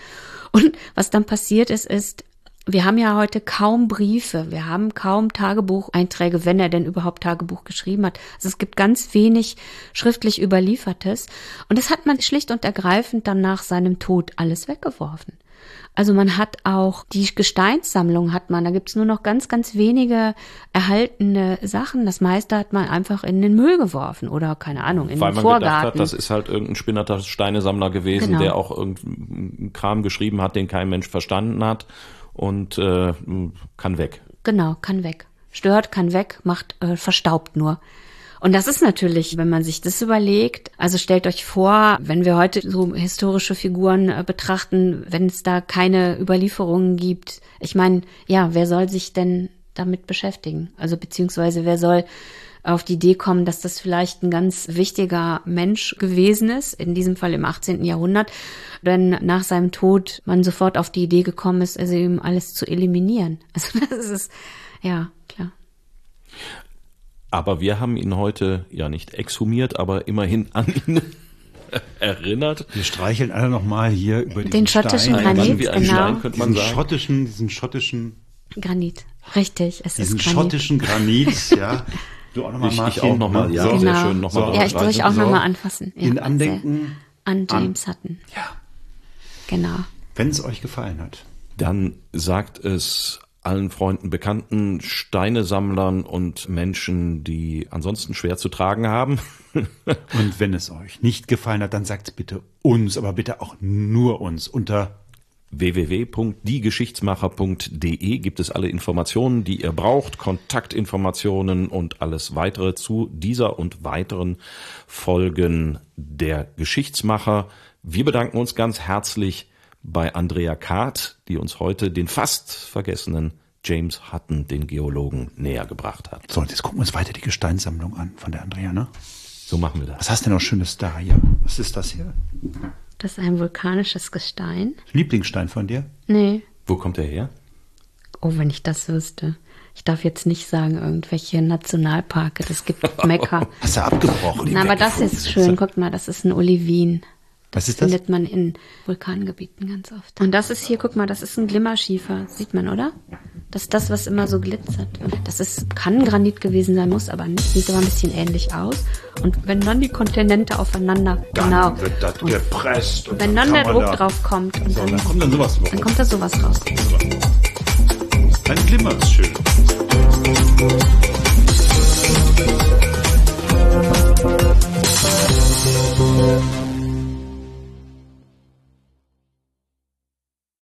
Und was dann passiert ist, ist, wir haben ja heute kaum Briefe, wir haben kaum Tagebucheinträge, wenn er denn überhaupt Tagebuch geschrieben hat. Also es gibt ganz wenig schriftlich überliefertes. Und das hat man schlicht und ergreifend dann nach seinem Tod alles weggeworfen. Also man hat auch die Gesteinssammlung hat man, da gibt's nur noch ganz, ganz wenige erhaltene Sachen. Das meiste hat man einfach in den Müll geworfen oder keine Ahnung, in
Weil
den
man
Vorgarten.
gedacht hat, das ist halt irgendein spinnerter Steinesammler gewesen,
Genau.
der auch irgendeinen Kram geschrieben hat, den kein Mensch verstanden hat und äh, kann weg.
Genau, kann weg. Stört, kann weg, macht, äh, verstaubt nur. Und das ist natürlich, wenn man sich das überlegt, also stellt euch vor, wenn wir heute so historische Figuren äh, betrachten, wenn es da keine Überlieferungen gibt. Ich meine, ja, wer soll sich denn damit beschäftigen? Also beziehungsweise wer soll auf die Idee kommen, dass das vielleicht ein ganz wichtiger Mensch gewesen ist, in diesem Fall im 18. Jahrhundert, wenn nach seinem Tod man sofort auf die Idee gekommen ist, also ihm alles zu eliminieren. (laughs) Also das ist, ja, klar.
Aber wir haben ihn heute ja nicht exhumiert, aber immerhin an ihn (laughs) erinnert.
Wir streicheln alle nochmal hier über
Den
diesen
schottischen
Stein,
Granit,
Mann wie ein
genau.
Stein, könnte man
diesen
sagen.
schottischen, diesen schottischen,
Granit. Richtig, es
diesen
ist Granit.
schottischen Granit, ja. (laughs) Du auch nochmal,
Ich- ich
Martin.
auch noch mal, ja.
So.
Sehr
genau.
schön, noch mal
ja, ich würde auch
So.
nochmal anfassen. Ja,
In Andenken
An James Hutton.
Ja.
Genau.
Wenn es euch gefallen hat.
Dann sagt es allen Freunden, Bekannten, Steinesammlern und Menschen, die ansonsten schwer zu tragen haben. (laughs)
und wenn es euch nicht gefallen hat, dann sagt bitte uns, aber bitte auch nur uns unter
www.diegeschichtsmacher.de gibt es alle Informationen, die ihr braucht, Kontaktinformationen und alles weitere zu dieser und weiteren Folgen der Geschichtsmacher. Wir bedanken uns ganz herzlich bei Andrea Kahrt, die uns heute den fast vergessenen James Hutton, den Geologen, näher gebracht hat.
So, und jetzt gucken wir uns weiter die Gesteinssammlung an von der Andrea, ne?
So machen wir das.
Was hast du denn noch Schönes da hier? Was ist das hier?
Das ist ein vulkanisches Gestein.
Lieblingsstein von dir?
Nee.
Wo kommt der her?
Oh, wenn ich das wüsste. Ich darf jetzt nicht sagen, irgendwelche Nationalparke. Das gibt Mekka. (laughs)
Hast du abgebrochen?
Na, aber das ist schön. Guck mal, das ist ein Olivin.
Ist das?
findet man in Vulkangebieten ganz oft. Und das ist hier, guck mal, das ist ein Glimmerschiefer. Sieht man, oder? Das ist das, was immer so glitzert. Das ist, kann Granit gewesen sein, muss aber nicht. Sieht aber ein bisschen ähnlich aus. Und wenn dann die Kontinente aufeinander,
dann
genau.
wird das und gepresst.
Und wenn dann, der Druck da, drauf kommt. Und
so,
dann,
dann kommt dann sowas
Dann kommt da sowas raus.
Dann glimmert es schön. Musik